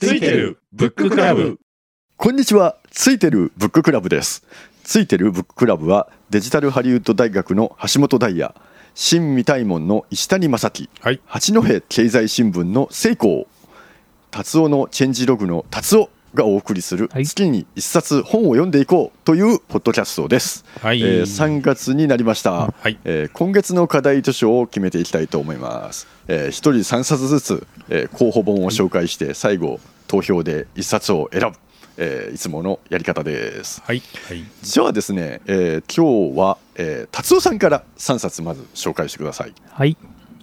ついてるブッククラブ。こんにちは。ついてるブッククラブです。ついてるブッククラブはデジタルハリウッド大学の橋本大也新未大門の石谷正樹、はい。八戸経済新聞の成功達夫のチェンジログの達夫がお送りするはい。月に一冊本を読んでいこうというポッドキャストです、はい、えー3月になりました、はい。えー今月の課題図書を決めていきたいと思います、えー、1人3冊ずつ、えー候補本を紹介して最後投票で1冊を選ぶ、えーいつものやり方です。はい。はい。じゃあですね、えー今日は、えー達夫さんから3冊まず紹介してください。はい。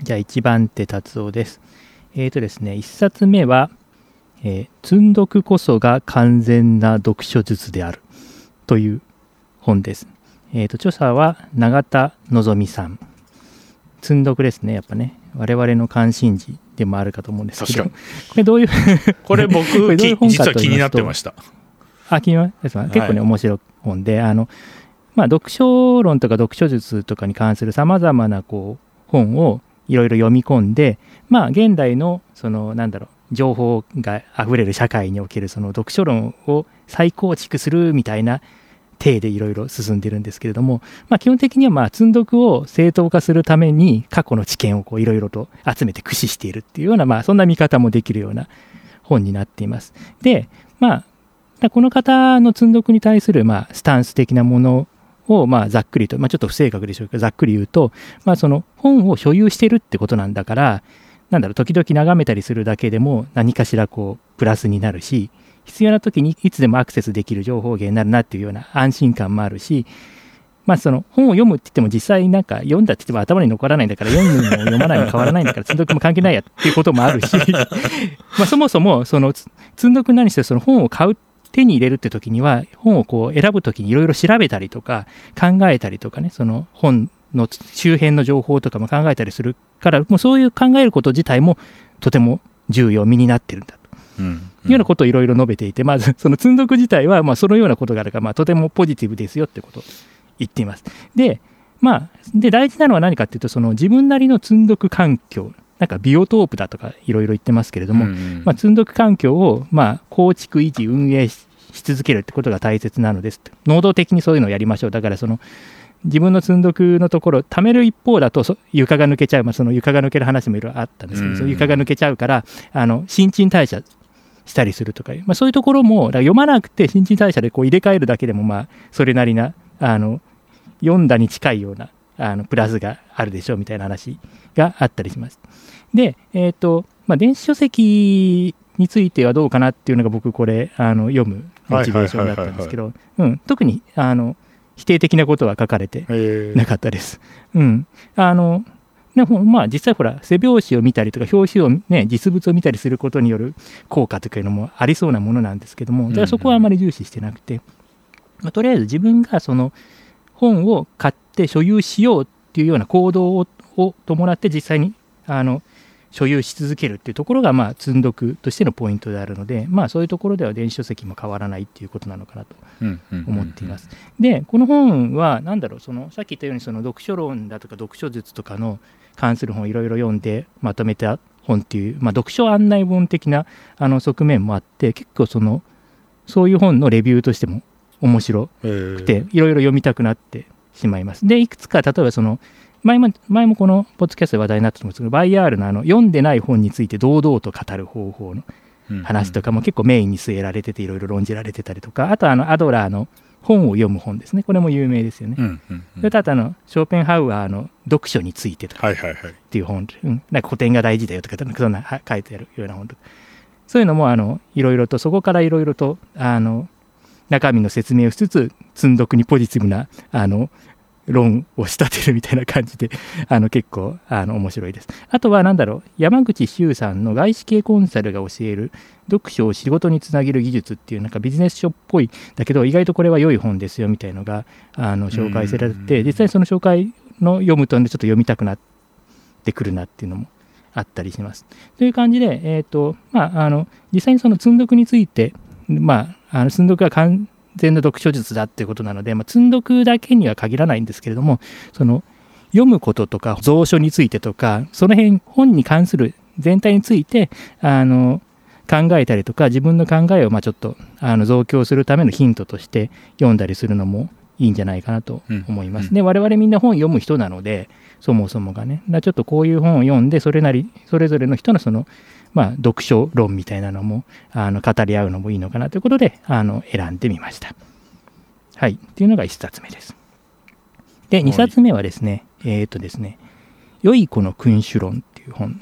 じゃあ1番手達夫です。えーとですね、1冊目は、えー積んどくこそが完全な読書術である。という本です。えーと、著者は永田望さん。積んどくですね、やっぱね。我々の関心事でもあるかと思うんですけど、確これどういう、これ僕 これどういう本かき実は気になってました。あ、気になります。結構ね、はい。面白い本で、あの、まあ、読書論とか読書術とかに関するさまざまなこう本をいろいろ読み込んで、まあ、現代の、その、なんだろう、情報が溢れる社会におけるその読書論を再構築するみたいな体でいろいろ進んでるんですけれども、まあ、基本的にはまあ積んどくを正当化するために過去の知見をいろいろと集めて駆使しているっていうような、まあ、そんな見方もできるような本になっています。で、まあ、この方の積んどくに対するまあスタンス的なものをまあざっくりと、まあ、ちょっと不正確でしょうけどざっくり言うと、まあ、その本を所有してるってことなんだからなんだろう時々眺めたりするだけでも何かしらこうプラスになるし必要な時にいつでもアクセスできる情報源になるなっていうような安心感もあるしまあその本を読むって言っても実際なんか読んだって言っても頭に残らないんだから読むのも読まないの変わらないんだから積んどくも関係ないやっていうこともあるし まそもそもその積んどく何してその本を買う手に入れるって時には本をこう選ぶ時にいろいろ調べたりとか考えたりとかねその本の周辺の情報とかも考えたりするからもうそういう考えること自体もとても重要身になってるんだとうんいうようなことをいろいろ述べていて、まず その積んどく自体はまあそのようなことがあるから、まあ、とてもポジティブですよってことを言っています。でまあで大事なのは何かっていうとその自分なりの積んどく環境なんかビオトープだとかいろいろ言ってますけれども、うんうんまあ、積んどく環境を、まあ、構築、維持、運営しし続けるってことが大切なのですと能動的にそういうのをやりましょう。だからその自分の積んどくのところ、貯める一方だとそ床が抜けちゃう、まあ、その床が抜ける話もいろいろあったんですけど、うん。床が抜けちゃうから、あの新陳代謝したりするとかまあ、そういうところも、読まなくて新陳代謝でこう入れ替えるだけでも、まあ、それなりな、あの読んだに近いようなあのプラスがあるでしょうみたいな話があったりします。で、えっ、と、まあ、電子書籍についてはどうかなっていうのが僕これあの読むモチベーションだったんですけど、うん。特にあの否定的なことは書かれてえーなかったです。うん。あの、ね、ほまあ実際ほら、背表紙を見たりとか、表紙をね、実物を見たりすることによる効果というのもありそうなものなんですけども、じゃあそこはあまり重視してなくて、まあ、とりあえず自分がその本を買って所有しようっていうような行動をを伴って実際にあの所有し続けるっていうところが、まあ、積んどくとしてのポイントであるので、まあ、そういうところでは電子書籍も変わらないっていうことなのかなと思っています。でこの本は何だろうそのさっき言ったようにその読書論だとか読書術とかの関する本をいろいろ読んでまとめた本っていう、まあ、読書案内本的なあの側面もあって結構そのそういう本のレビューとしても面白えーくていろいろ読みたくなってしまいます。でいくつか例えばその前も前もこのポッドキャストで話題になったと思うんですけどバイアールのあの読んでない本について堂々と語る方法の話とかも結構メインに据えられてていろいろ論じられてたりとかあとあのアドラーの本を読む本ですね。これも有名ですよね。うんうんうん。それとあとあのショーペンハウアーの読書についてとかはいはいはい。っていう本、うん、なんか古典が大事だよとかなんかそんなは書いてあるような本とか。そういうのもあのいろいろとそこからいろいろとあの中身の説明をしつつ積んどくにポジティブなあの論を仕立てるみたいな感じで あの結構あの面白いです。あとは何だろう山口周さんの外資系コンサルが教える読書を仕事につなげる技術っていうなんかビジネス書っぽいだけど意外とこれは良い本ですよみたいのがあの紹介されてて実際その紹介の読むとちょっと読みたくなってくるなっていうのもあったりします。という感じで、えーとまあ、あの実際にその積んどくについて、まあ、あの積んどくが完全な読書術だっていうことなので、まあ、積んどくだけには限らないんですけれどもその読むこととか蔵書についてとかその辺本に関する全体についてあの考えたりとか自分の考えをまあちょっとあの増強するためのヒントとして読んだりするのもいいんじゃないかなと思います。うんで我々みんな本読む人なのでそもそもがねだちょっとこういう本を読んでそれなりそれぞれの人のそのまあ読書論みたいなのもあの語り合うのもいいのかなということであの選んでみました。はいっていうのが1冊目です。で2冊目はですねえっ、とですね「良い子の君主論」っていう本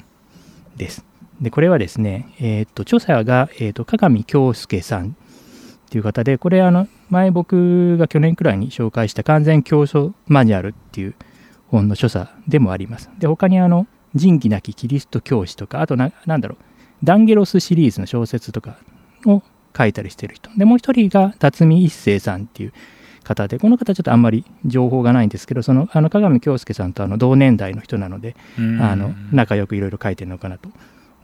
です。でこれはですね、えー、と著者が、えー、と加上京介さんっていう方でこれあの前僕が去年くらいに紹介した完全教書マニュアルっていう本の著者でもあります。で他にあの仁義なきキリスト教師とかあとななんだろうダンゲロスシリーズの小説とかを書いたりしてる人でもう一人が辰巳一生さんっていう方でこの方ちょっとあんまり情報がないんですけどそのあの加上京介さんとあの同年代の人なのでうんあの仲良くいろいろ書いてるのかなと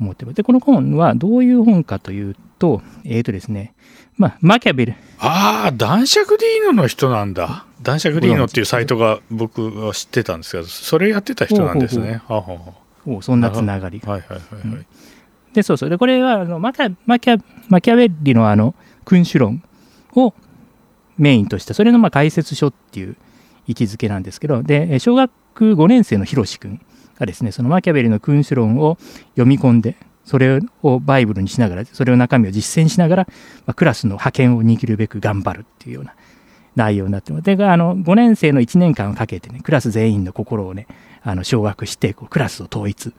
思ってます。で、この本はどういう本かというと、えっ、とですね、まあ、マキャベル、ああ、男爵ディーノの人なんだ。男爵ディーノっていうサイトが僕は知ってたんですけど、それやってた人なんですね。はあはあはおそんなつながりあはいはいはいはい。で、そうそう。で、これはあのマキャマキャマキャベリのあの君主論をメインとした、それのまあ解説書っていう位置づけなんですけど、で、え小学5年生のヒロシ君がですね、そのマキャベリの君主論を読み込んで、それをバイブルにしながら、それを中身を実践しながら、まあクラスの覇権を握るべく頑張るっていうような内容になってます。で、あの5年生の1年間をかけてね、クラス全員の心をね、あの掌握してこう、クラスを統一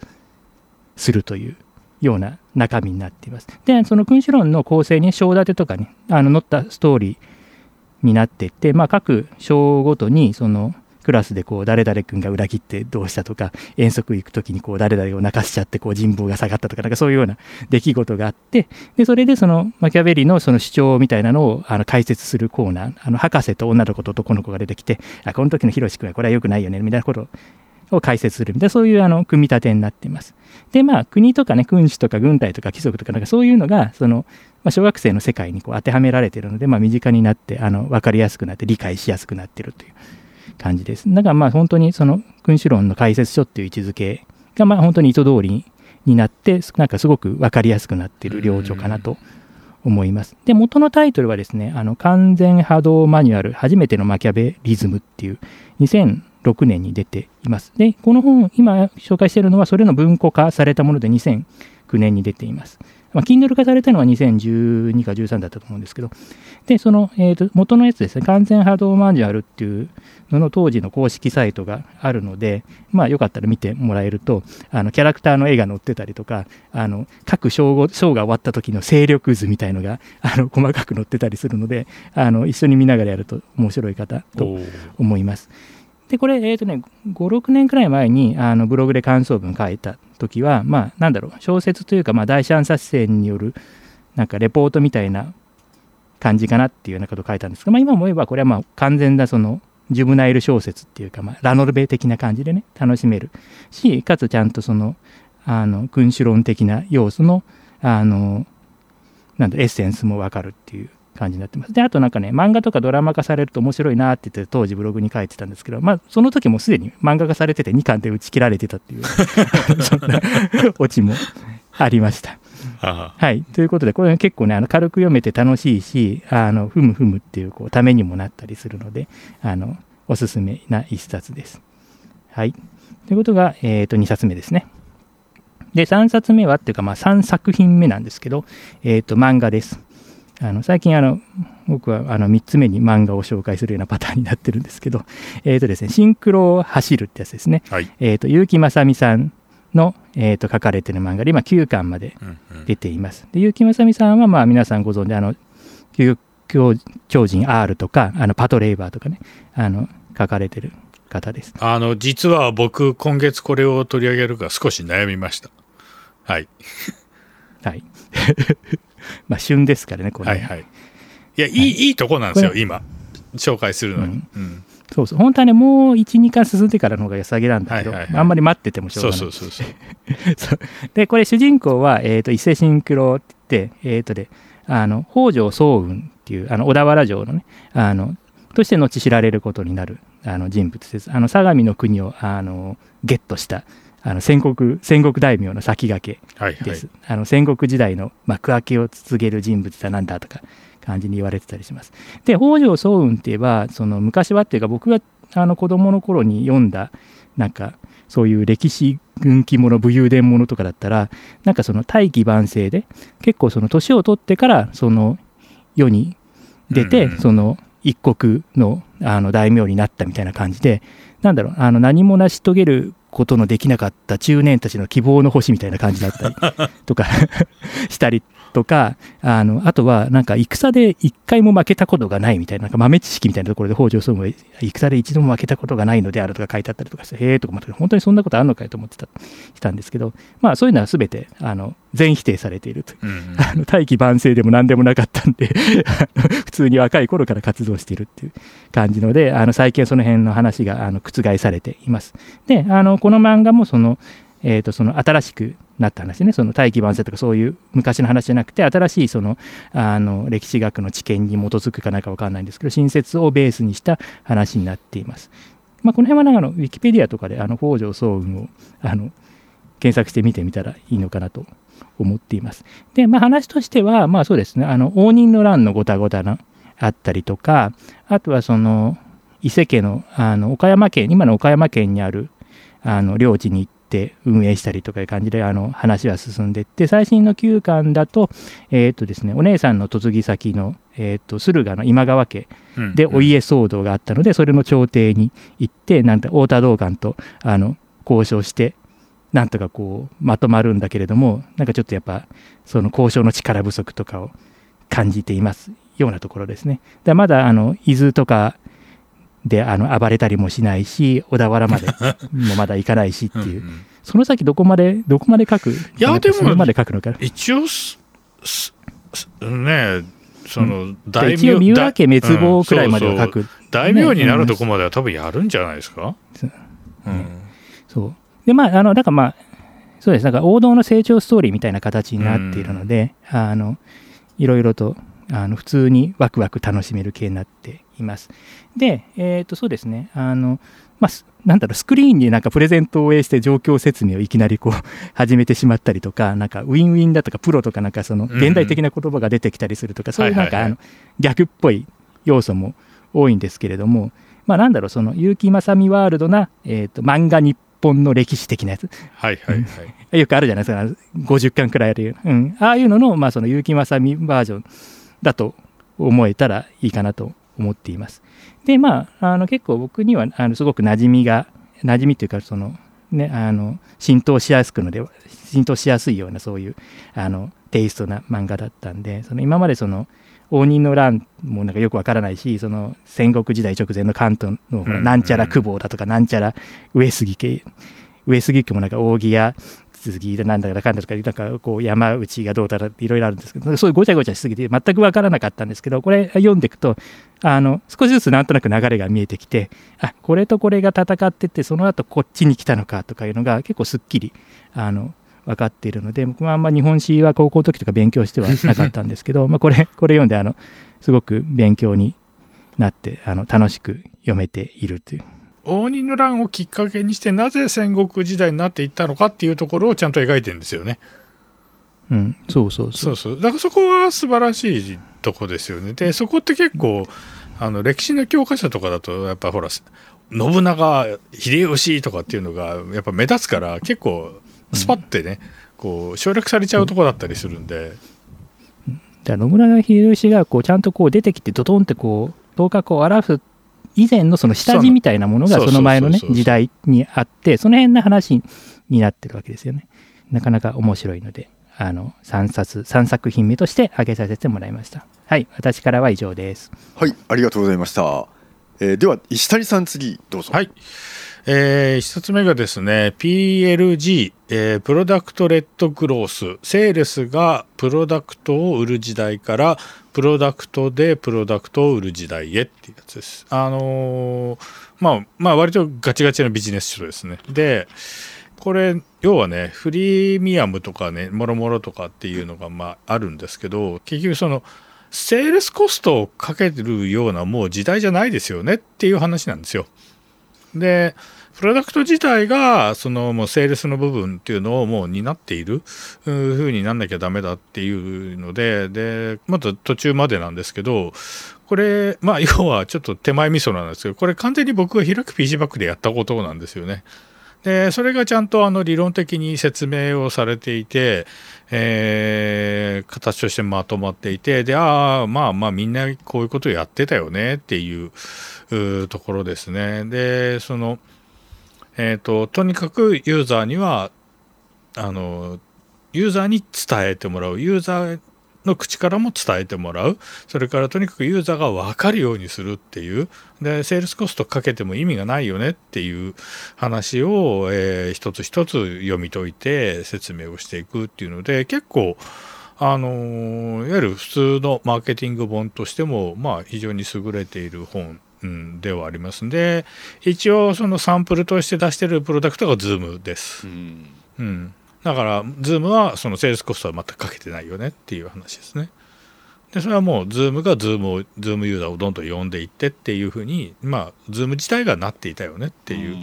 するというような中身になっています。で、その君主論の構成に章立てとかね、あの載ったストーリーになっていって、まあ、各章ごとにそのクラスでこう誰々君が裏切ってどうしたとか遠足行く時にこう誰々を泣かしちゃってこう人望が下がったとかなんかそういうような出来事があってでそれでそのマキャベリのその主張みたいなのをあの解説するコーナーあの博士と女の子と男の子が出てきてあこの時のヒロシ君はこれは良くないよねみたいなことを解説するみたいなそういうあの組み立てになっています。でまあ国とかね君主とか軍隊とか貴族とかなんかそういうのがその、まあ、小学生の世界にこう当てはめられているので、まあ、身近になってあの分かりやすくなって理解しやすくなっているという感じです。だからまあ本当にその君主論の解説書っていう位置づけがまあ本当に意図通りになってなんかすごく分かりやすくなっている領著かなと思います。で元のタイトルはですねあの完全波動マニュアル初めてのマキャベリズムっていう2006年に出ています。でこの本今紹介しているのはそれの文庫化されたもので2009年に出ています。まあ、Kindle 化されたのは2012か13だったと思うんですけど、で、その、えー、と元のやつですね、完全波動マニュアルっていうのの当時の公式サイトがあるので、まあ、よかったら見てもらえると、あのキャラクターの絵が載ってたりとか、あの各章ご章が終わった時の勢力図みたいのがあの細かく載ってたりするので、あの一緒に見ながらやると面白い方と思います。で、これ、えっ、とね、5、6年くらい前にあのブログで感想文書いた時は、まあ、なんだろう、小説というか、まあ、第三冊生による、なんかレポートみたいな感じかなっていうようなことを書いたんですが、まあ、今思えばこれはまあ完全なそのジュブナイル小説っていうか、まあ、ラノルベ的な感じでね楽しめるしかつちゃんとそのあの君主論的な要素のあのなんだエッセンスもわかるっていう感じになってますであとなんかね漫画とかドラマ化されると面白いなって言って当時ブログに書いてたんですけどまあその時もすでに漫画化されてて2巻で打ち切られてたっていう そんなオチもありましたあはい。ということで、これ結構ね、あの軽く読めて楽しいし、あの、ふむふむっていう、こう、ためにもなったりするので、あの、おすすめな一冊です。はい。ということが、えっ、と、2冊目ですね。で、3冊目はっていうか、まあ、3作品目なんですけど、えっ、と、漫画です。あの最近あの僕はあの3つ目に漫画を紹介するようなパターンになってるんですけど、えーとですね、シンクロを走るってやつですね。あはい。えーと結城正美さんの、えー、と書かれてる漫画で今9巻までうんうん出ています。で結城正美さんはまあ皆さんご存知あの究極超人 R とかあのパトレイバーとかねあの書かれてる方です。あの、実は僕、今月これを取り上げるか少し悩みました。はい。はい。まあ旬ですからねこれね、はいはい。いや、いい、いいとこなんですよ、今。紹介するのに。うん。そうそう本当はねもう12巻進んでからの方が安上げなんだけど、はいはいはいあんまり待っててもしょうそがないうそうそうそう。そうでこれ主人公は、えー、と伊勢シンクロって言って、えー、とであの北条早雲っていうあの小田原城のねあのとして後知られることになるあの人物です。あの相模の国をあのゲットしたあの戦国戦国大名の先駆けはいはい。です、あの戦国時代の幕開けを告げる人物だなんだとか感じに言われてたりします。で北条早雲って言えばその昔はっていうか僕があの子供の頃に読んだなんかそういう歴史軍記物武勇伝物とかだったらなんかその大器晩成で結構その年を取ってからその世に出て、うんうん。その一国のあの大名になったみたいな感じでなんだろうあの何も成し遂げることのできなかった中年たちの希望の星みたいな感じだったり とか したりとかあのあとはなんか戦で一回も負けたことがないみたいななんか豆知識みたいなところで北条総務は戦で一度も負けたことがないのであるとか書いてあったりとかしてへえとか思って本当にそんなことあるのかよと思ってたしたんですけどまあそういうのは全てあの全否定されているとうんうん。あの大器晩成でも何でもなかったんで普通に若い頃から活動しているっていう感じのであの最近その辺の話があの覆されています。であのこの漫画もその,、えー、とその新しくなった話ねその大器晩成とかそういう昔の話じゃなくて新しいそのあの歴史学の知見に基づくかなんか分かんないんですけど新説をベースにした話になっています。まあ、この辺はなんかあのウィキペディアとかであの北条早雲をあの検索して見てみたらいいのかなと思っています。で、まあ、話としては、まあそうですね、あの応仁の乱のごたごたがあったりとか、あとはその伊勢家のあの岡山県、今の岡山県にあるあの領地に行って運営したりとかいう感じであの話は進んでいって、最新の9巻だと、えっ、とですね、お姉さんの嫁ぎ先の、えっ、と、駿河の今川家うんでお家騒動があったので、それの朝廷に行って、なんて太田道館とあの交渉して、なんとかこうまとまるんだけれども、なんかちょっとやっぱ、その交渉の力不足とかを感じていますようなところですね。でまだあの伊豆とかであの暴れたりもしないし、小田原まで もまだ行かないしっていう、うんうん。その先どこまで、どこまで書く？やでもまで書くのか。一応すすすねその大一応三浦家滅亡くらいまでは書うんそうく。そう。大名になるとこまでは多分やるんじゃないですか、うん。そう。で、まあ、あの、だからまあ、そうです。なんか王道の成長ストーリーみたいな形になっているので、あの、いろいろと、あの、普通にワクワク楽しめる系になっています。で、えっ、と、そうですね。あの、まあ、すなんだろう、スクリーンになんかプレゼントを応して状況説明をいきなりこう 始めてしまったりとか、なんかウィンウィンだとかプロとかなんかそのうん現代的な言葉が出てきたりするとか、そういうなんかあの逆っぽい要素も多いんですけれども、まあなんだろう、その結城正美ワールドな、えー、と漫画日本の歴史的なやつ、はいはいはい。よくあるじゃないですか、50巻くらいあるような、うん、ああいうのの、まあ、その結城正美バージョンだと思えたらいいかなと思っています。で、まあ、あの結構僕にはあのすごく馴染みが、馴染みというか、その、ね、あの浸透しやすくので、浸透しやすいようなそういうあのテイストな漫画だったんで、その今までその、応仁の乱もなんかよくわからないし、その戦国時代直前の関東のなんちゃら久保だとか、なんちゃら上杉家、上杉家もなんか扇や杉だなんだかかんだとか、なんかこう山内がどうだらっていろいろあるんですけど、そういうごちゃごちゃしすぎて全く分からなかったんですけど、これ読んでいくと、あの少しずつなんとなく流れが見えてきて、あこれとこれが戦ってて、その後こっちに来たのかとかいうのが結構すっきりあの分かっているので、僕はあんま日本史は高校の時とか勉強してはなかったんですけど、まあこれこれ読んであのすごく勉強になってあの楽しく読めているという。応仁の乱をきっかけにしてなぜ戦国時代になっていったのかっていうところをちゃんと描いてるんですよね。うん、そうそうそ。うそうだからそこは素晴らしいとこですよね。でそこって結構あの歴史の教科書とかだとやっぱほら信長秀吉とかっていうのがやっぱ目立つから結構スパッてね、こう省略されちゃうとこだったりするんで、だから野村秀吉がこうちゃんとこう出てきてドドンってこう頭角を表す以前のその下地みたいなものがその前のね時代にあってその辺の話になってるわけですよね。なかなか面白いのであの3冊3作品目として挙げさせてもらいました。はい私からは以上です。はいありがとうございました、えーでは石谷さん次どうぞはい。えー一冊目がですね PLG、えープロダクトレッドグロース。セールスがプロダクトを売る時代からプロダクトでプロダクトを売る時代へっていうやつです。あのーまあまあ割とガチガチなビジネス書ですね。でこれ要はねフリーミアムとかねもろもろとかっていうのがまああるんですけど結局そのセールスコストをかけるようなもう時代じゃないですよねっていう話なんですよ。でプロダクト自体がそのもうセールスの部分っていうのをもう担っているふうになんなきゃダメだっていうのででまず途中までなんですけどこれまあ要はちょっと手前味噌なんですけどこれ完全に僕が開く PC バックでやったことなんですよね。でそれがちゃんとあの理論的に説明をされていて、えー、形としてまとまっていてでああまあまあみんなこういうことをやってたよねっていうところですね。でそのえーと、とにかくユーザーにはあのユーザーに伝えてもらうユーザーの口からも伝えてもらう。それからとにかくユーザーが分かるようにするっていう。でセールスコストかけても意味がないよね。っていう話を、えー、一つ一つ読み解いて説明をしていくっていうので結構あのー、いわゆる普通のマーケティング本としても、まあ、非常に優れている本うん、ではありますんで一応そのサンプルとして出してるプロダクトが Zoom です、うん、うん、だから Zoom はそのセールスコストは全くかけてないよねっていう話ですねでそれはもう Zoom が Zoom を Zoom ユーザーをどんどん呼んでいってっていうふうにまあ Zoom 自体がなっていたよねっていう、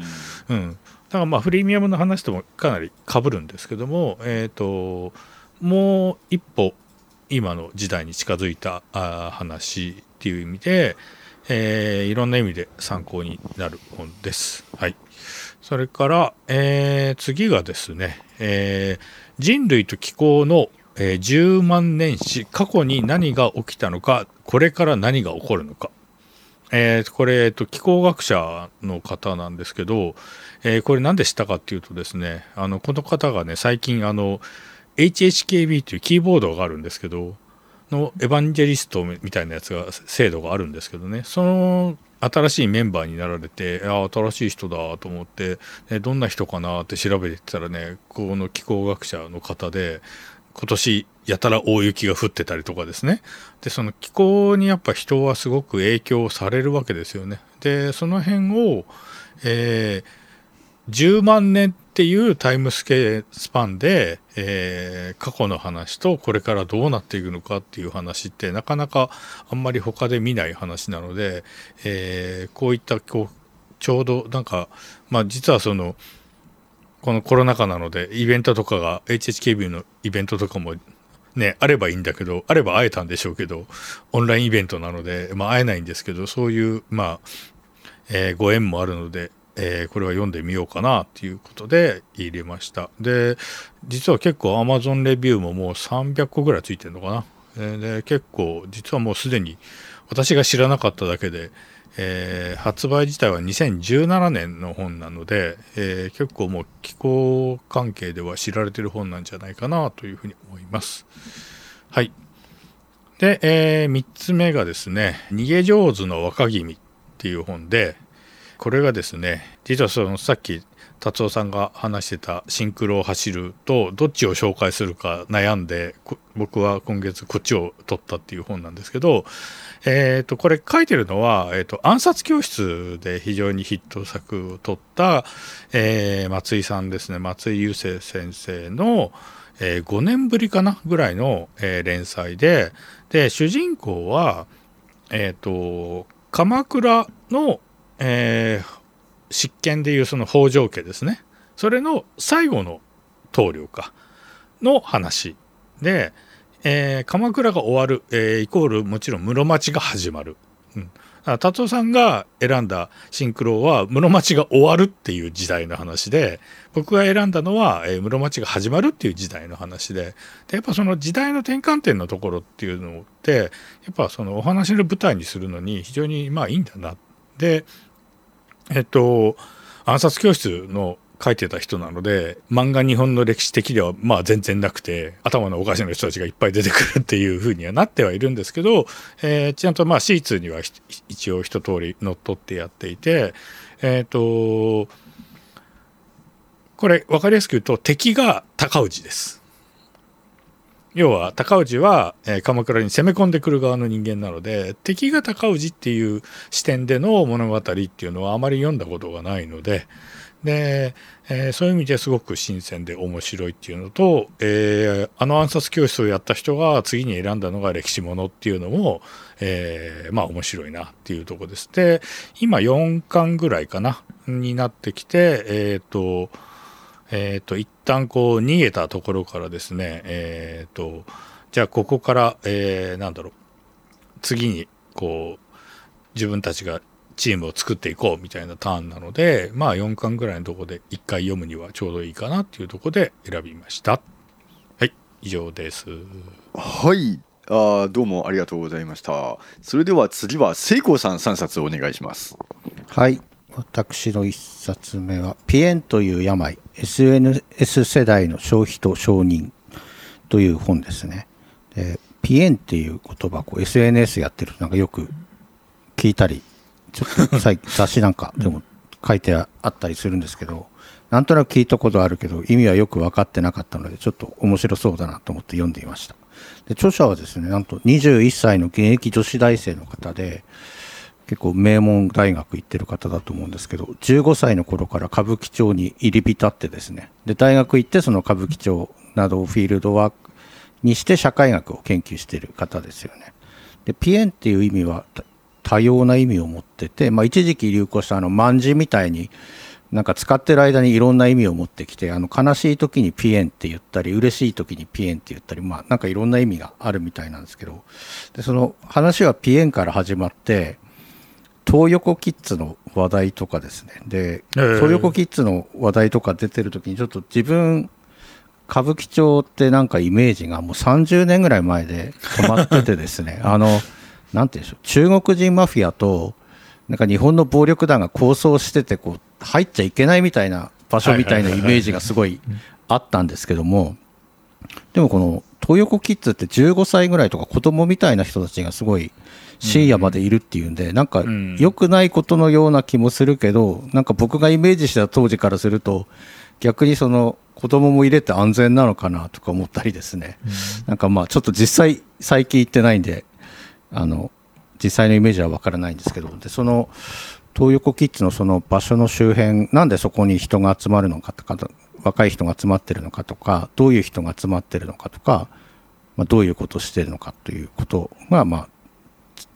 うん、うん、だからまあフリーミアムの話ともかなりかぶるんですけどもえっ、ー、ともう一歩今の時代に近づいたあ話っていう意味で、えー、いろんな意味で参考になる本です。はい。それから、えー、次がですね、えー、人類と気候の、えー、10万年史、過去に何が起きたのか、これから何が起こるのか。えー、これ、えっと、気候学者の方なんですけど、えー、これ何で知ったかっていうとですね、あの、この方がね、最近、あの、HHKB というキーボードがあるんですけど、のエヴァンジェリストみたいなやつが制度があるんですけどね。その新しいメンバーになられてあ新しい人だと思って、ね、どんな人かなって調べてたらねこの気候学者の方で今年やたら大雪が降ってたりとかですね。でその気候にやっぱ人はすごく影響されるわけですよね。でその辺を、えー、10万年っていうタイムスケスパンで、えー、過去の話とこれからどうなっていくのかっていう話ってなかなかあんまり他で見ない話なので、えー、こういったこうちょうどなんか、まあ、実はそのこのコロナ禍なのでイベントとかが HHKB のイベントとかもね、あればいいんだけど、あれば会えたんでしょうけど、オンラインイベントなので、まあ、会えないんですけど、そういう、まあ、えー、ご縁もあるので、えー、これは読んでみようかなっていうことで入れました。で実は結構 Amazon レビューももう300個ぐらいついてるのかな、え、で結構実はもうすでに私が知らなかっただけで、えー、発売自体は2017年の本なので、え結構もう気候関係では知られてる本なんじゃないかなというふうに思います。はい。で、えー3つ目がですね「逃げ上手の若君」っていう本でこれがですね実はそのさっき達夫さんが話してたシンクロを走るとどっちを紹介するか悩んで僕は今月こっちを取ったっていう本なんですけど、えー、とこれ書いてるのは、えー、と暗殺教室で非常にヒット作を取った、えー、松井さんですね。松井雄生先生の、えー、5年ぶりかなぐらいの、えー、連載でで主人公は、えーと鎌倉のえー、執権でいうその北条家ですね。それの最後の棟梁か。の話で、えー、鎌倉が終わる、えー、イコールもちろん室町が始まる。うん。達夫さんが選んだシンクロは室町が終わるっていう時代の話で僕が選んだのは、室町が始まるっていう時代の話で。でやっぱその時代の転換点のところっていうのってやっぱそのお話の舞台にするのに非常にまあいいんだな。でえっと暗殺教室の書いてた人なので漫画日本の歴史的ではまあ全然なくて頭のおかしな人たちがいっぱい出てくるっていう風にはなってはいるんですけど、えー、ちゃんとまあシーツには一応一通り乗っ取ってやっていてえっ、ー、とこれ分かりやすく言うと敵が高氏です。要は高氏は、え、鎌倉に攻め込んでくる側の人間なので敵が高氏っていう視点での物語っていうのはあまり読んだことがないので、で、えーそういう意味ですごく新鮮で面白いっていうのと、えーあの暗殺教室をやった人が次に選んだのが歴史ものっていうのも、えーまあ面白いなっていうとこです。で今4巻ぐらいかなになってきてえっ、とえっ、と一旦こう逃げたところからですねえっ、とじゃあここから、えーなんだろう次にこう自分たちがチームを作っていこうみたいなターンなのでまあ4巻ぐらいのとこで1回読むにはちょうどいいかなっていうとこで選びました。はい以上です。はい。あーどうもありがとうございました。それでは次は聖光さん3冊お願いします。はい私の一冊目は「ピエンという病 SNS 世代の消費と承認」という本ですね。でピエンっていう言葉こう SNS やってるとなんかよく聞いたりちょっと 雑誌なんかでも書いてあったりするんですけどなんとなく聞いたことあるけど意味はよく分かってなかったのでちょっと面白そうだなと思って読んでいました。で著者はですねなんと21歳の現役女子大生の方で結構名門大学行ってる方だと思うんですけど15歳の頃から歌舞伎町に入り浸ってですね。で大学行ってその歌舞伎町などをフィールドワークにして社会学を研究してる方ですよね。でピエンっていう意味は多様な意味を持ってて、まあ、一時期流行したあの万字みたいになんか使ってる間にいろんな意味を持ってきてあの悲しい時にピエンって言ったり嬉しい時にピエンって言ったりまあなんかいろんな意味があるみたいなんですけどでその話はピエンから始まって東横キッズの話題とかですね。で、ええ。東横キッズの話題とか出てる時にちょっと自分歌舞伎町ってなんかイメージがもう30年ぐらい前で止まっててですね。あのなんて言うんでしょう。中国人マフィアとなんか日本の暴力団が抗争しててこう入っちゃいけないみたいな場所みたいなイメージがすごいあったんですけども。でもこの東横キッズって15歳ぐらいとか子供みたいな人たちがすごい深夜までいるっていうんでなんかん。良くないことのような気もするけどなんか僕がイメージした当時からすると逆にその子供も入れて安全なのかなとか思ったりですね。なんかまあちょっと実際最近行ってないんであの実際のイメージはわからないんですけどでその東横キッズのその場所の周辺なんでそこに人が集まるのかとか若い人が集まってるのかとかどういう人が集まってるのかとか、まあ、どういうことをしてるのかということが、まあ、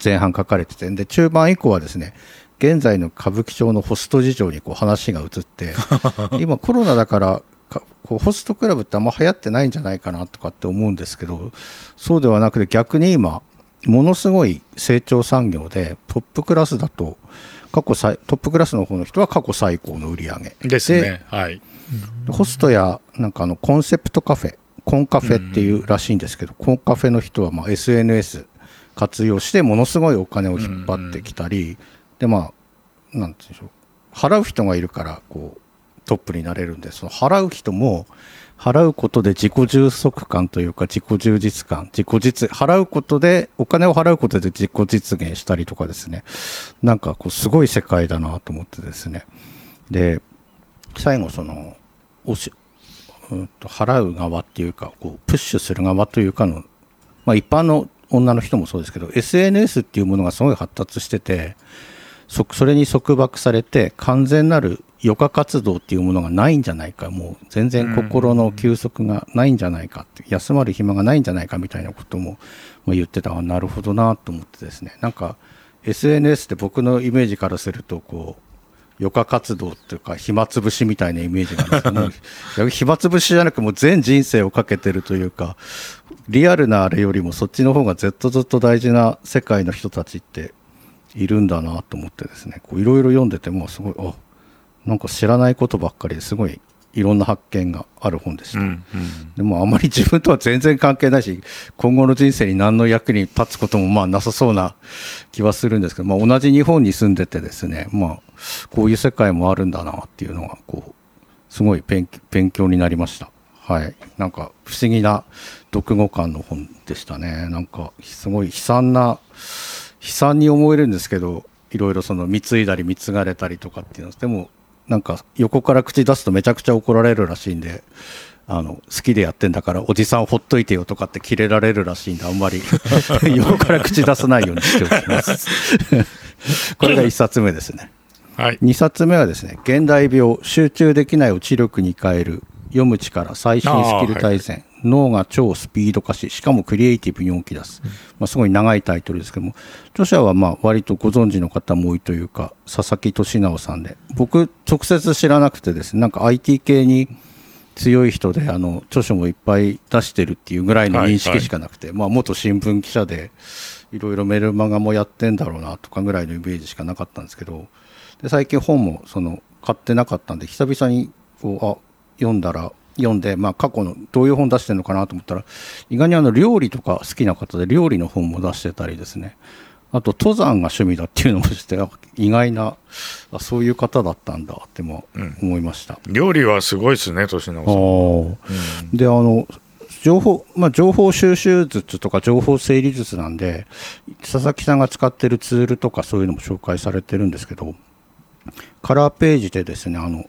前半書かれててで中盤以降はですね現在の歌舞伎町のホスト事情にこう話が移って 今コロナだからかこうホストクラブってあんま流行ってないんじゃないかなとかって思うんですけどそうではなくて逆に今ものすごい成長産業でトップクラスだと過去最トップクラスの方の人は過去最高の売り上げ。ですね。はい。ホストやなんかあのコンセプトカフェコンカフェっていうらしいんですけど、コンカフェの人はまあ SNS 活用してものすごいお金を引っ張ってきたり、でまあなんて言うんでしょう。払う人がいるからこうトップになれるんでその払う人も払うことで自己充足感というか自己充実感自己実払うことでお金を払うことで自己実現したりとかですね。なんかこうすごい世界だなと思ってですね。で最後そのおし、うん、と払う側っていうかこうプッシュする側というかの、まあ、一般の女の人もそうですけど SNS っていうものがすごい発達しててそそれに束縛されて完全なる余暇活動っていうものがないんじゃないか。もう全然心の休息がないんじゃないかって休まる暇がないんじゃないかみたいなことも言ってた。あなるほどなと思ってですね。なんか SNS って僕のイメージからするとこう余暇活動っていうか暇つぶしみたいなイメージなんですけど暇つぶしじゃなくもう全人生をかけてるというかリアルなあれよりもそっちの方がずっとずっと大事な世界の人たちっているんだなと思ってですね。いろいろ読んでてもすごいあなんか知らないことばっかりですごいいろんな発見がある本でした。うんうんでもあまり自分とは全然関係ないし今後の人生に何の役に立つこともまあなさそうな気はするんですけど、まあ、同じ日本に住んでてですね、まあ、こういう世界もあるんだなっていうのがこうすごい勉勉強になりました。はい、なんか不思議な読後感の本でしたね。なんかすごい悲惨な悲惨に思えるんですけどいろいろその貢いだり貢がれたりとかっていうのでもなんか横から口出すとめちゃくちゃ怒られるらしいんであの好きでやってんだからおじさんほっといてよとかってキレられるらしいんであんまり 横から口出さないようにしておきます。これが一冊目ですね。はい。2冊目はですね現代病集中できないを知力に変える読む力最新スキル大全、脳が超スピード化ししかもクリエイティブに起き出す、まあ、すごい長いタイトルですけども。著者はまあ割とご存知の方も多いというか佐々木俊直さんで。僕直接知らなくてですねなんか IT 系に強い人であの著書もいっぱい出してるっていうぐらいの認識しかなくて、まあ、元新聞記者でいろいろメルマガもやってんだろうなとかぐらいのイメージしかなかったんですけどで最近本もその買ってなかったんで久々にこうあ読んだら読んで、まあ、過去のどういう本出してるのかなと思ったら意外にあの料理とか好きな方で料理の本も出してたりですね。あと登山が趣味だっていうのもしてあ意外なあそういう方だったんだっても思いました。料理はすごいですね年直さん、ああであの情報、まあ、情報収集術とか情報整理術なんで佐々木さんが使ってるツールとかそういうのも紹介されてるんですけどカラーページでですねあの、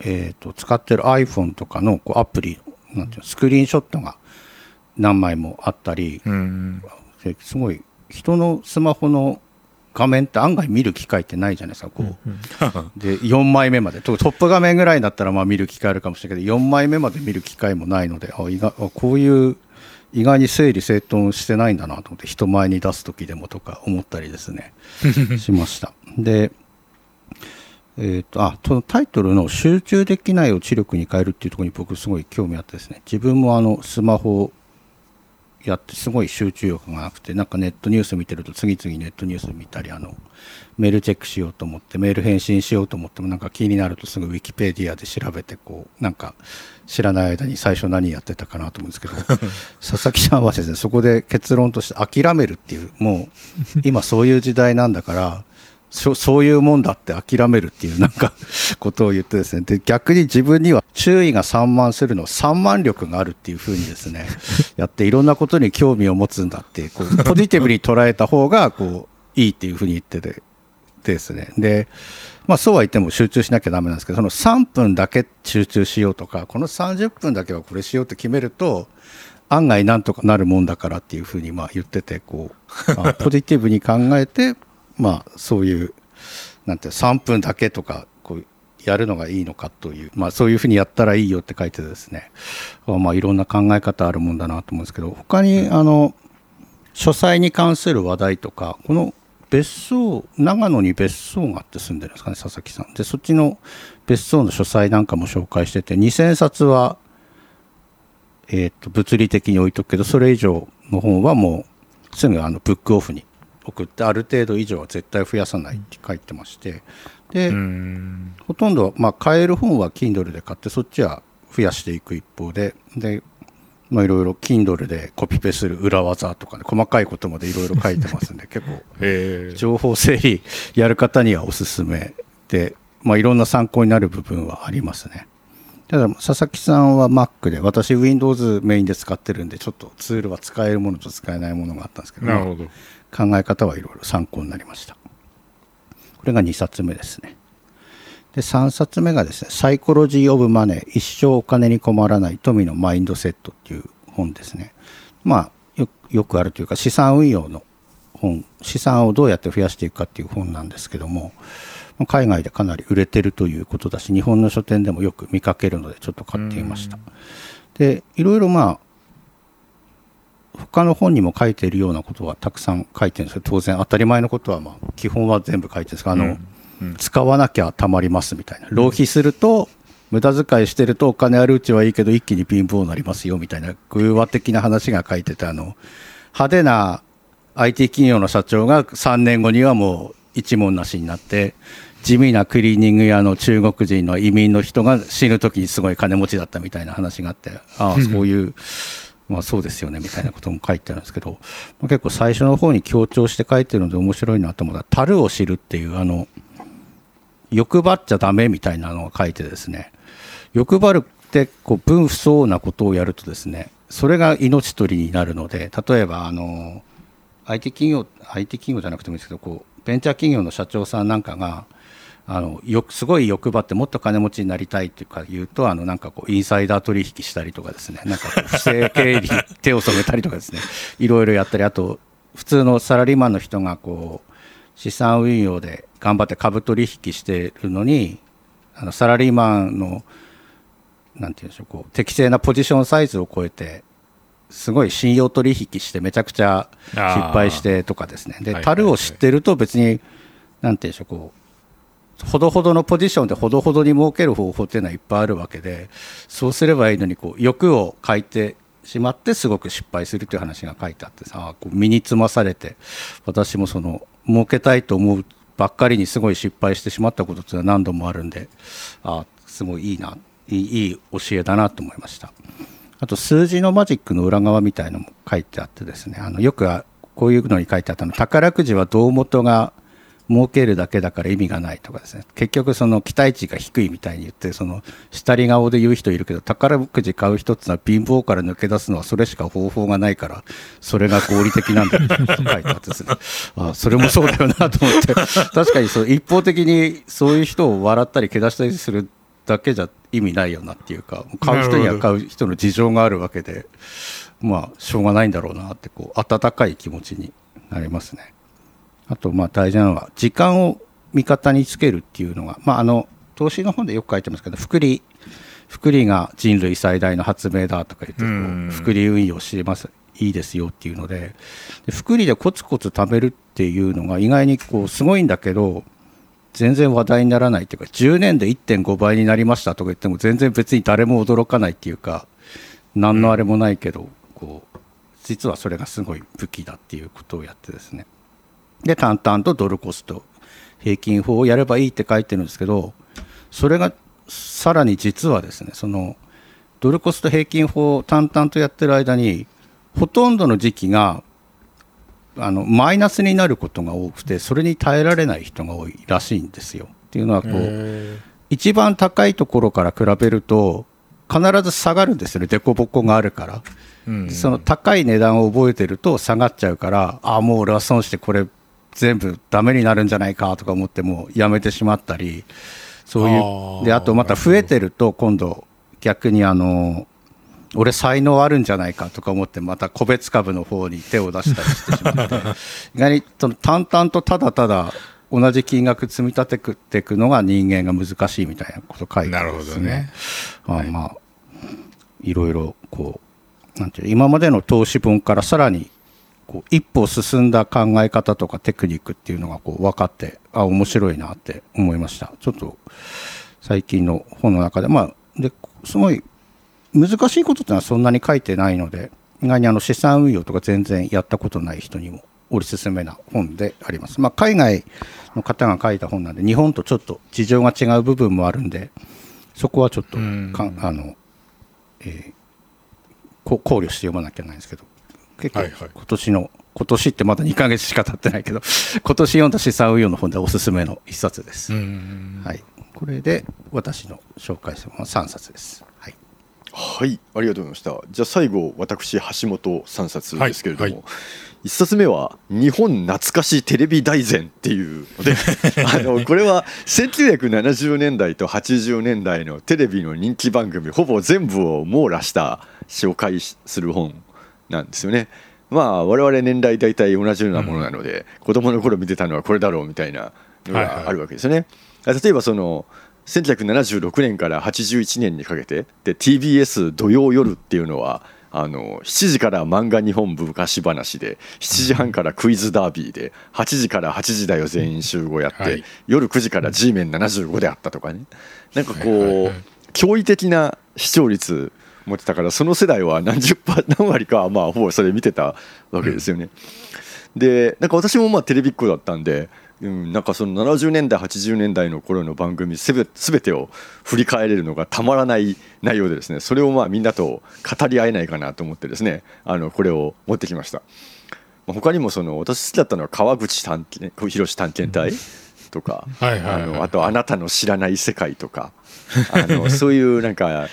えー、と使ってる iPhone とかのこうアプリなんていうのスクリーンショットが何枚もあったりうんですごい人のスマホの画面って案外見る機会ってないじゃないですかこう、で4枚目まで。とトップ画面ぐらいだったらまあ見る機会あるかもしれないけど4枚目まで見る機会もないのであ意外あこういう意外に整理整頓してないんだなと思って人前に出す時でもとか思ったりですね しました。でえー、とあそのタイトルの「集中できないを知力に変える」っていうところに僕すごい興味あってですね。自分もあのスマホやってすごい集中力がなくてなんかネットニュース見てると次々ネットニュース見たりあのメールチェックしようと思ってメール返信しようと思ってもなんか気になるとすぐウィキペディアで調べてこうなんか知らない間に最初何やってたかなと思うんですけど 佐々木さんはですねそこで結論として諦めるっていうもう今そういう時代なんだからそそういうもんだって諦めるっていうなんかことを言ってですね。で逆に自分には注意が散漫するの散漫力があるっていうふうにですね やっていろんなことに興味を持つんだってこう ポジティブに捉えた方がこういいっていうふうに言っててですね。でまあそうは言っても集中しなきゃダメなんですけどその3分だけ集中しようとかこの30分だけはこれしようって決めると案外なんとかなるもんだからっていうふうにまあ言っててこう、まあ ポジティブに考えてまあそういうなんていう3分だけとかこうやるのがいいのかという、まあ、そういうふうにやったらいいよって書いてですね、まあ、いろんな考え方あるもんだなと思うんですけど他にあの書斎に関する話題とかこの別荘長野に別荘があって住んでるんですかね佐々木さん。でそっちの別荘の書斎なんかも紹介してて2000冊は、えー、と物理的に置いとくけどそれ以上の本はもうすぐあのブックオフに送ってある程度以上は絶対増やさないって書いてまして。で、うん。ほとんど、まあ、買える本は Kindle で買ってそっちは増やしていく一方で。でまあいろいろ Kindle でコピペする裏技とかね細かいことまでいろいろ書いてますんで 結構え。ー情報整理やる方にはおすすめで、まあ、いろんな参考になる部分はありますね。ただ佐々木さんは Mac で私 Windows メインで使ってるんでちょっとツールは使えるものと使えないものがあったんですけどなるほど考え方はいろいろ参考になりました。これが2冊目ですね。で3冊目がですね「サイコロジー・オブ・マネー一生お金に困らない富のマインドセット」っていう本ですね。まあよよくあるというか資産運用の本資産をどうやって増やしていくかっていう本なんですけどもまあ海外でかなり売れてるということだし日本の書店でもよく見かけるのでちょっと買っていました。でいろいろまあ他の本にも書いているようなことはたくさん書いてるんですけど当然当たり前のことはまあ基本は全部書いてるんですがあの、うん使わなきゃたまりますみたいな。浪費すると無駄遣いしてるとお金あるうちはいいけど一気に貧乏になりますよみたいな偶話的な話が書いててあの派手な IT 企業の社長が3年後にはもう一文なしになって地味なクリーニング屋の中国人の移民の人が死ぬ時にすごい金持ちだったみたいな話があってああそういうまあそうですよねみたいなことも書いてあるんですけど、まあ結構最初の方に強調して書いてるので面白いなと思ったら「樽を知る」っていうあの欲張っちゃダメみたいなのが書いてですね欲張るってこう分不相応なことをやるとですねそれが命取りになるので例えばあの IT 企業 IT 企業じゃなくてもいいですけどこうベンチャー企業の社長さんなんかがあのよくすごい欲張ってもっと金持ちになりたいっていうか言うとあのなんかこうインサイダー取引したりとかですね。なんか 不正経理に手を染めたりとかですね。いろいろやったりあと普通のサラリーマンの人がこう資産運用で頑張って株取引してるのにあのサラリーマンのなんていうんでしょうこう適正なポジションサイズを超えてすごい信用取引してめちゃくちゃ失敗してとかですね。で樽を知ってると別になんていうんでしょうこうほどほどのポジションでほどほどに儲ける方法っていうのはいっぱいあるわけでそうすればいいのにこう欲を書いてしまってすごく失敗するという話が書いてあってさこう身につまされて私もその儲けたいと思うばっかりにすごい失敗してしまったことっていうのは何度もあるんであすごいいいないい教えだなと思いました。あと数字のマジックの裏側みたいのも書いてあってですねあのよくこういうのに書いてあったの宝くじは胴元が儲けるだけだから意味がないとかですね。結局その期待値が低いみたいに言ってその下り顔で言う人いるけど宝くじ買う人ってのは貧乏から抜け出すのはそれしか方法がないからそれが合理的なんだと書いてあってですねあそれもそうだよなと思って。確かにそう一方的にそういう人を笑ったりけ出したりするだけじゃ意味ないよなっていうか買う人には買う人の事情があるわけでまあしょうがないんだろうなってこう温かい気持ちになりますね。あとまあ大事なのは時間を味方につけるっていうのが、まあ、あの投資の本でよく書いてますけど福利福利が人類最大の発明だとか言って福利運用してます。いいですよっていうのでで福利でコツコツ貯めるっていうのが意外にこうすごいんだけど全然話題にならないっていうか10年で1.5倍になりましたとか言っても全然別に誰も驚かないっていうか何のあれもないけど、こう実はそれがすごい武器だっていうことをやってですねで淡々とドルコスト平均法をやればいいって書いてるんですけどそれがさらに実はですねそのドルコスト平均法を淡々とやってる間にほとんどの時期があのマイナスになることが多くてそれに耐えられない人が多いらしいんですよ。っていうのはこう一番高いところから比べると必ず下がるんですよね凸凹があるから。うんその高い値段を覚えてると下がっちゃうからああもう俺は損してこれ全部ダメになるんじゃないかとか思ってもうやめてしまったりそういあうーであとまた増えてると今度逆にあの俺才能あるんじゃないかとか思ってまた個別株の方に手を出したりしてしまって 意外にその淡々とただただ同じ金額積み立てていくのが人間が難しいみたいなこと書いてなるあるんですほどね。まあまあい。ろいろこうなんていう今までの投資本からさらにこう一歩進んだ考え方とかテクニックっていうのがこう分かってあ面白いなって思いました。ちょっと最近の本の中でまあですごい難しいことってのはそんなに書いてないので意外にあの資産運用とか全然やったことない人にもおりすすめな本であります、まあ、海外の方が書いた本なんで日本とちょっと事情が違う部分もあるんでそこはちょっとかうん。あの、えーこ考慮して読まなきゃいけないんですけど結構はいはい。今年の、今年ってまだ2ヶ月しか経ってないけど 今年読んだ資産運用の本でおすすめの一冊です、うんはい、これで私の紹介する本は3冊です、はい、はい。ありがとうございました。じゃあ最後私橋本3冊ですけれども、はい。はい1冊目は「日本懐かしテレビ大全」っていうので あのこれは1970年代と80年代のテレビの人気番組ほぼ全部を網羅した紹介する本なんですよね。まあ我々年代大体同じようなものなので、子供の頃見てたのはこれだろうみたいなのがあるわけですよね。例えばその1976年から81年にかけてで TBS 土曜夜っていうのはあの7時から漫画日本部昔話で7時半からクイズダービーで8時から8時だよ全員集合やって、はい。夜9時から G メン75であったとかね。なんかこう、はいはいはい。驚異的な視聴率持ってたからその世代は何十パー何割かはまあほぼそれ見てたわけですよね。でなんか私もまあテレビっ子だったんで、うん、なんかその70年代80年代の頃の番組すべ全てを振り返れるのがたまらない内容でですねそれをまあみんなと語り合えないかなと思ってですねあのこれを持ってきました。まあ他にもその私好きだったのは川口探検広志探検隊とかあとあなたの知らない世界とかあのそういうなんか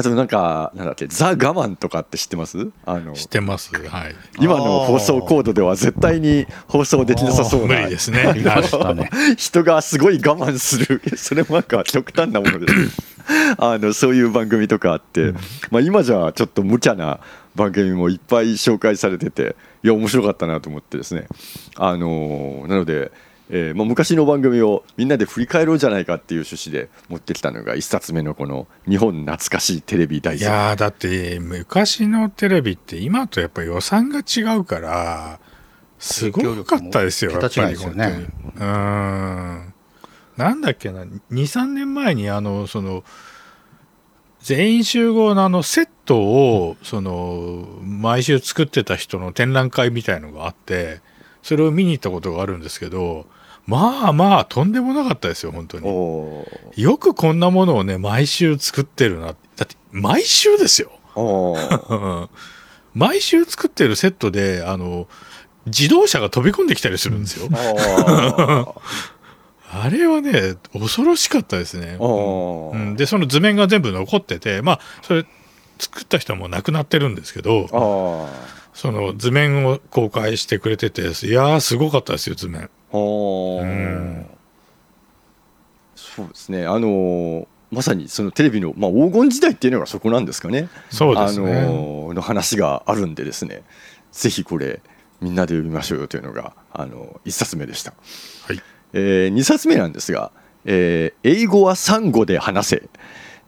あとなんかなんだっけザ・我慢とかって知ってます？あの知ってますはい。今の放送コードでは絶対に放送できなさそうな無理ですね 人がすごい我慢する。それもなんか極端なものです。あのそういう番組とかあって、まあ、今じゃちょっと無茶な番組もいっぱい紹介されてていや面白かったなと思ってですね。あのなのでえーまあ、昔の番組をみんなで振り返ろうじゃないかっていう趣旨で持ってきたのが1冊目のこの「日本懐かしいテレビ大い全」やーだって昔のテレビって今とやっぱり予算が違うからすごかったですよやっぱりね。本当に。うん。なんだっけな23年前にあのその全員集合のあのセットをその毎週作ってた人の展覧会みたいのがあってそれを見に行ったことがあるんですけどまあまあとんでもなかったですよ本当に。よくこんなものをね毎週作ってるな。だって毎週ですよ。毎週作ってるセットであの自動車が飛び込んできたりするんですよ、あ あれはね恐ろしかったですね。うん、でその図面が全部残っててまあそれ作った人はもう亡くなってるんですけどその図面を公開してくれてていやーすごかったですよ図面おー。うんそうですね。あのーまさにそのテレビの、まあ、黄金時代っていうのがそこなんですかね。そうですね、あのーの話があるんでですね。ぜひこれみんなで読みましょうよというのがあの1冊目でした、はい。え2冊目なんですが、えー英語は産語で話せ。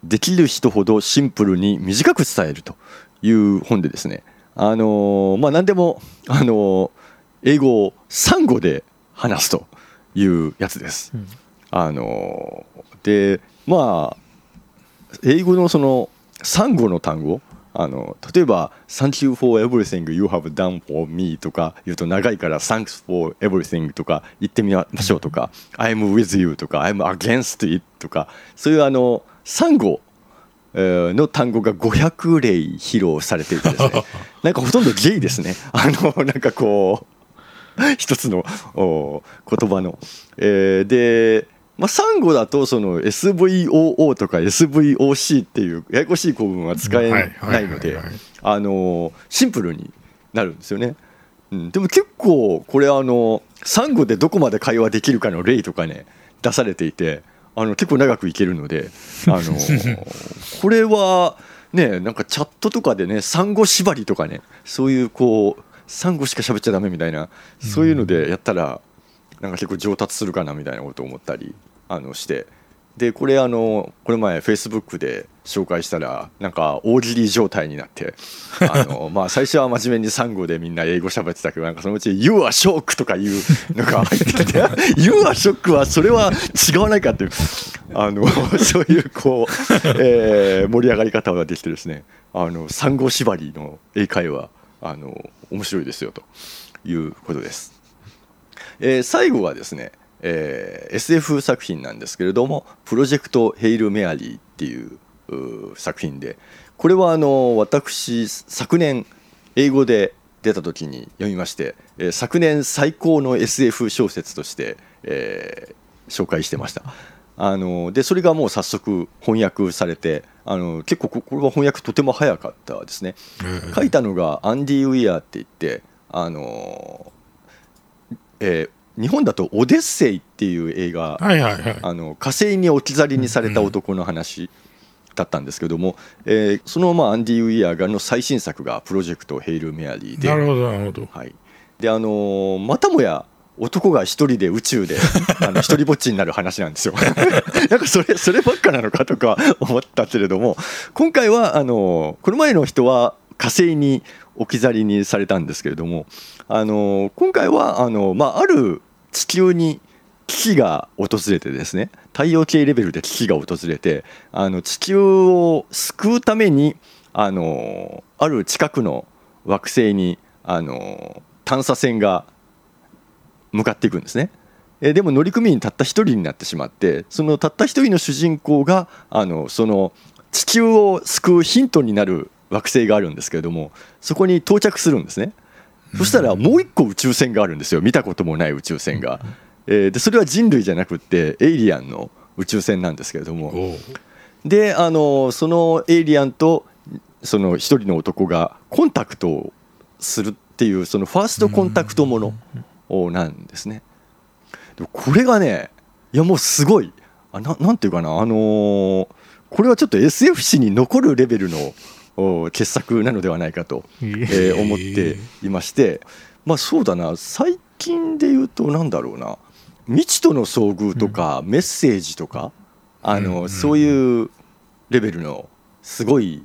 できる人ほどシンプルに短く伝える」という本でですね。あのーまあ何でも、あのー英語を産語で話すというやつです。うん。あのーでまあ英語のその産語の単語あの例えば「Thank you for everything you have done for me」とか言うと長いから「Thanks for everything」とか言ってみましょうとか「I'm with you」とか「I'm against it」とかそういうあの産語えーの単語が500例披露されていてですね。なんかほとんどゲイですね。あのなんかこう 一つのお言葉の、えーで、まあ、サンゴだとその SVOO とか SVOC っていうややこしい構文は使えないのであのシンプルになるんですよね。うん、でも結構これあのサンゴでどこまで会話できるかの例とかね出されていてあの結構長くいけるのであの これはねなんかチャットとかでねサンゴ縛りとかねそういうこうサンゴしか喋っちゃダメみたいなそういうのでやったらなんか結構上達するかなみたいなことを思ったりあのして。でこれあのこれ前フェイスブックで紹介したらなんか大喜利状態になってあの まあ最初は真面目にサンゴでみんな英語喋ってたけどなんかそのうち「You are shock」とかいうのが入ってて「You are shock」はそれは違わないかっていうあの そういうこう、えー盛り上がり方ができてですね。あのサンゴ縛りの英会話あの面白いですよということです。えー最後はですね、えー SF 作品なんですけれども「プロジェクト・ヘイル・メアリー」っていうう作品でこれはあの私昨年英語で出た時に読みまして、えー昨年最高の SF 小説として、えー紹介してました。あのでそれがもう早速翻訳されてあの結構ここれは翻訳とても早かったですね。書いたのがアンディ・ウィアーって言ってあのえー日本だと「オデッセイ」っていう映画、はいはいはい。あの火星に置き去りにされた男の話だったんですけども、えーそのまあアンディ・ウィアーがの最新作が「プロジェクト・ヘイル・メアリーで」なるほどなるほど。はい、であのーまたもや男が一人で宇宙で あの一人ぼっちになる話なんですよ。なんかそれそればっかなのかとか思ったけれども今回はあのーこの前の人は火星に置き去りにされたんですけれどもあのー今回はあのーまあ、ある地球に危機が訪れてですね太陽系レベルで危機が訪れてあの地球を救うためにあのある近くの惑星にあの探査船が向かっていくんですね。えーでも乗組員たった一人になってしまってそのたった一人の主人公があのその地球を救うヒントになる惑星があるんですけれどもそこに到着するんですね。そしたらもう一個宇宙船があるんですよ。見たこともない宇宙船が。えーでそれは人類じゃなくってエイリアンの宇宙船なんですけれども。であのそのエイリアンとその一人の男がコンタクトをするっていうそのファーストコンタクトものなんですね。でもこれがねいやもうすごい。あななんていうかなあのーこれはちょっと SF 史に残るレベルのお傑作なのではないかと、え。ー思っていまして。まあそうだな。最近で言うとなんだろうな。未知との遭遇とか、メッセージとかあの、うんそういうレベルのすごい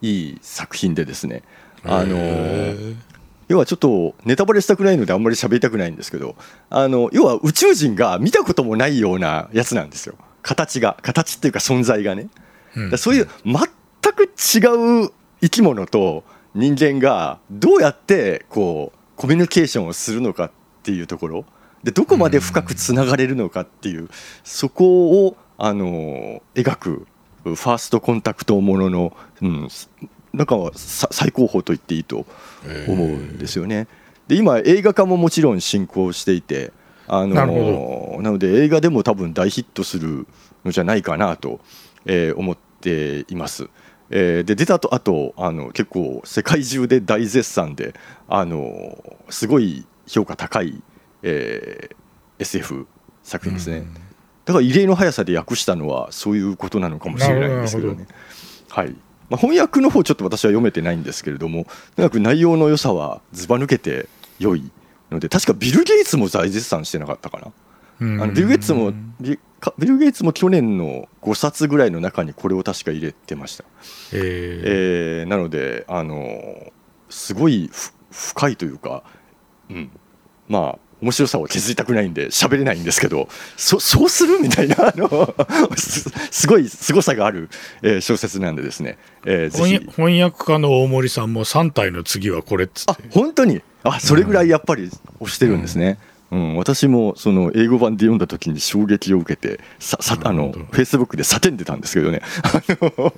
いい作品でですね。あのへー要はちょっとネタバレしたくないのであんまり喋りたくないんですけどあの要は宇宙人が見たこともないようなやつなんですよ。形が形っていうか存在がね。うん。そういう全く違う生き物と人間がどうやってこうコミュニケーションをするのかっていうところ。でどこまで深くつながれるのかっていうそこをあの描くファーストコンタクトものの、うん、なんかさ最高峰と言っていいと思うんですよね。で今映画化ももちろん進行していてあのなので映画でも多分大ヒットするのじゃないかなと、えー思っています。えーで出たとあとあの結構世界中で大絶賛であのすごい評価高い、えー SF 作品ですね、うんだから異例の速さで訳したのはそういうことなのかもしれないんですけどね。はいまあ、翻訳の方ちょっと私は読めてないんですけれどもとにかく内容の良さはずば抜けて良いので確かビル・ゲイツも大絶賛してなかったかな。うんあのビル・ゲイツもビル・ゲイツも去年の5冊ぐらいの中にこれを確か入れてました。ええーなのであのすごいふ深いというか、うん、まあ面白さを削りたくないんで喋れないんですけどそそうするみたいなあのすすごいすごさがある、えー小説なんでですね、えーぜ翻ひ訳翻訳家の大森さんも3体の次はこれっつっあて本当に？あそれぐらいやっぱり推してるんですね。うん、私もその英語版で読んだ時に衝撃を受けてささあのフェイスブックで叫んでたんですけどね。あの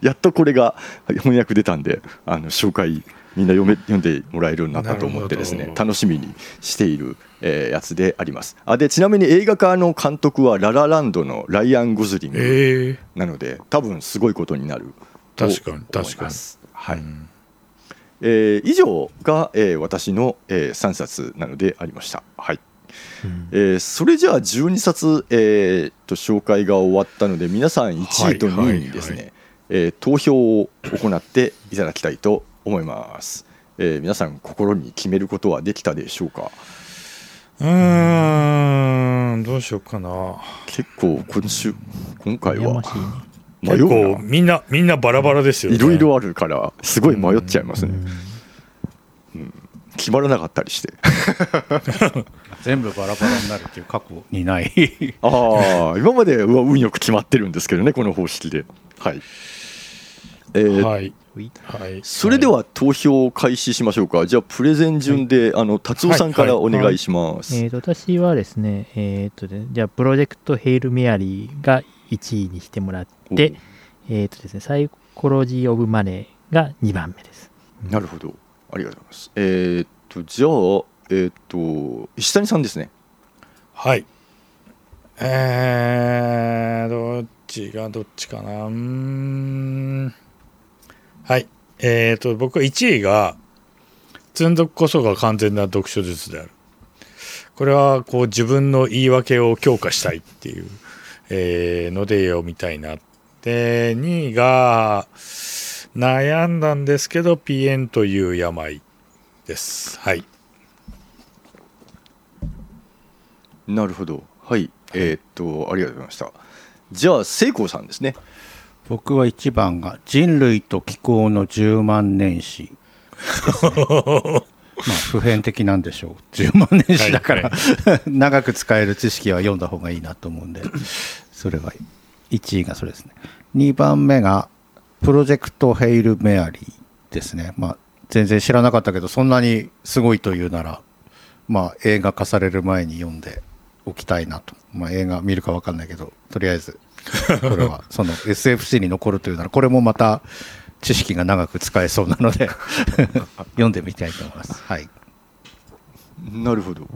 やっとこれが翻訳出たんであの紹介みんな読め読んでもらえるようになったと思ってですね楽しみにしている、えーやつであります。あでちなみに映画化の監督はララランドのライアン・ゴズリングええなので多分すごいことになると確かに思い確かに。ます。はい、うん。えー以上が、えー私の、え3冊なのでありました。はい。うん。えーそれじゃあ12冊、えーと紹介が終わったので皆さん1位と2位にですね、えー投票を行っていただきたいと思います。えー皆さん心に決めることはできたでしょうか？うーんどうしようかな。結構今週今回は迷結構みんなみんなバラバラですよね。いろいろあるからすごい迷っちゃいますね。うん。決まらなかったりして。全部バラバラになるっていう過去にない。ああ今までは運よく決まってるんですけどねこの方式で。はい。えーはいはいそれでは投票を開始しましょうか。じゃあプレゼン順で、あの達夫さんからお願いします。えー、と私はですね、えーとね、じゃあ、プロジェクトヘイル・メアリーが1位にしてもらって、えーとですね、サイコロジー・オブ・マネーが2番目です。なるほど。ありがとうございます。えーっとじゃあえーっと石谷さんですね。はいえー、どっちがどっちかなうーんはいえー、と僕は1位が積んどくこそが完全な読書術であるこれはこう自分の言い訳を強化したいっていう、えーので読みたいなで2位が悩んだんですけどピエンという病ですはいなるほど。はい。えーっとありがとうございました。じゃあ聖光さんですね。僕は1番が人類と気候の10万年史。ね まあ普遍的なんでしょう。10万年史だから、はい 長く使える知識は読んだ方がいいなと思うんでそれが1位がそれですね。2番目がプロジェクトヘイル・メアリーですね。まあ全然知らなかったけどそんなにすごいというならまあ映画化される前に読んでおきたいなと、まあ、映画見るか分かんないけどとりあえずこれはその SFC に残るというならこれもまた知識が長く使えそうなので 読んでみたいと思います。はい、なるほど。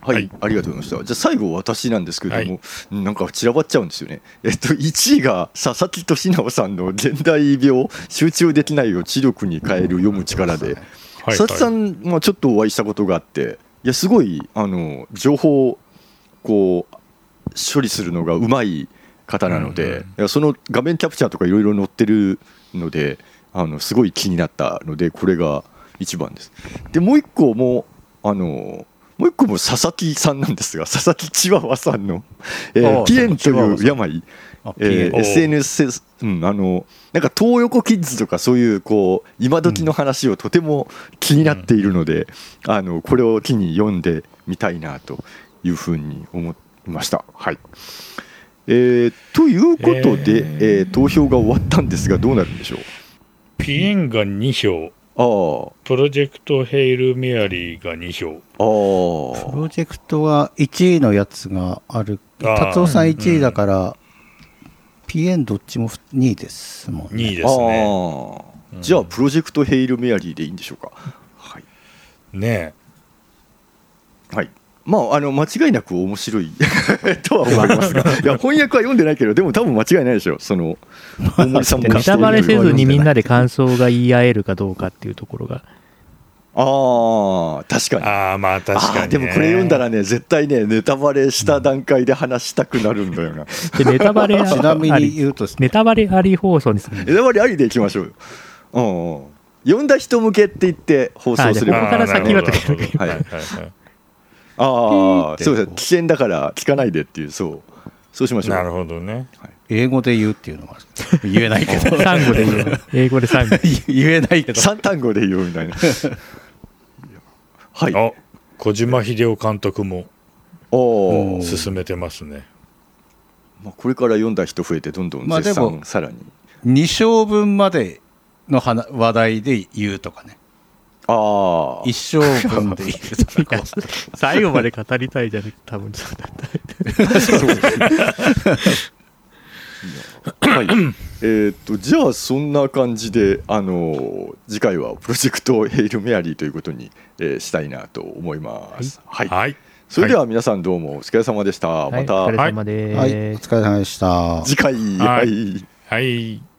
はい、はいありがとうございました。じゃあ最後私なんですけれども、なんか散らばっちゃうんですよね。えっと1位が佐々木俊直さんの現代病集中できないを知力に変える読む力で、はい佐々木さんもちょっとお会いしたことがあって、いやすごいあの情報をこう処理するのがうまい方なので、うんその画面キャプチャーとかいろいろ載ってるので、あのすごい気になったのでこれが1番です。でもう一個もあのもう一個も佐々木さんなんですが佐々木チワワさんの、えーピエンという病。あえー SNS、う。ん、あのなんか東横キッズとかそういうこう今時の話をとても気になっているので、あのこれを機に読んでみたいなというふうに思いました。はいえーということで、えー。えー投票が終わったんですがどうなるんでしょう？ピエンが2票。あプロジェクトヘイル・メアリーが2票。ああ。プロジェクトは1位のやつがある。達夫さん1位だから、PN どっちも2位ですもんね。2位ですね。じゃあプロジェクトヘイル・メアリーでいいんでしょうか？はい。ねはい。まあ、あの間違いなく面白い とは思いますが、いや翻訳は読んでないけど、でも多分間違いないでしょ。その大森さんもネタバレせずにみんな。なで感想が言い合えるかどうかっていうところがああ、確かに。ああまあ確かに、ね、でもこれ読んだらね、絶対ね、ネタバレした段階で話したくなるんだよな。でネタバレあ ちなみに言うとネタバレあり放送にするんですネタバレありでいきましょうよ。うんうん。読んだ人向けって言って放送すれば。あここから先はとかはいはいはいはいああ、そうです。危険だから聞かないでっていう、そう。そうしましょう。なるほどね英語で言うっていうのが言えないけどサンゴで言う 英語でサンゴ言えないけど三単語で言うみたいな。はい。あ小島秀夫監督もおお。進めてますねまあ、これから読んだ人増えてどんどんまあ絶賛でもさらに、2章分までの話話題で言うとかねああ1章分で言うとか最後まで語りたいじゃなくて多分そうだったはい。えーっとじゃあそんな感じであのー次回はプロジェクトヘイル・メアリーということに、えーしたいなと思います。はい、はい。それでは皆さんどうもお疲れ様でした、はいまた。お疲れ様です、はい。お疲れ様でした。次回。ははい。はい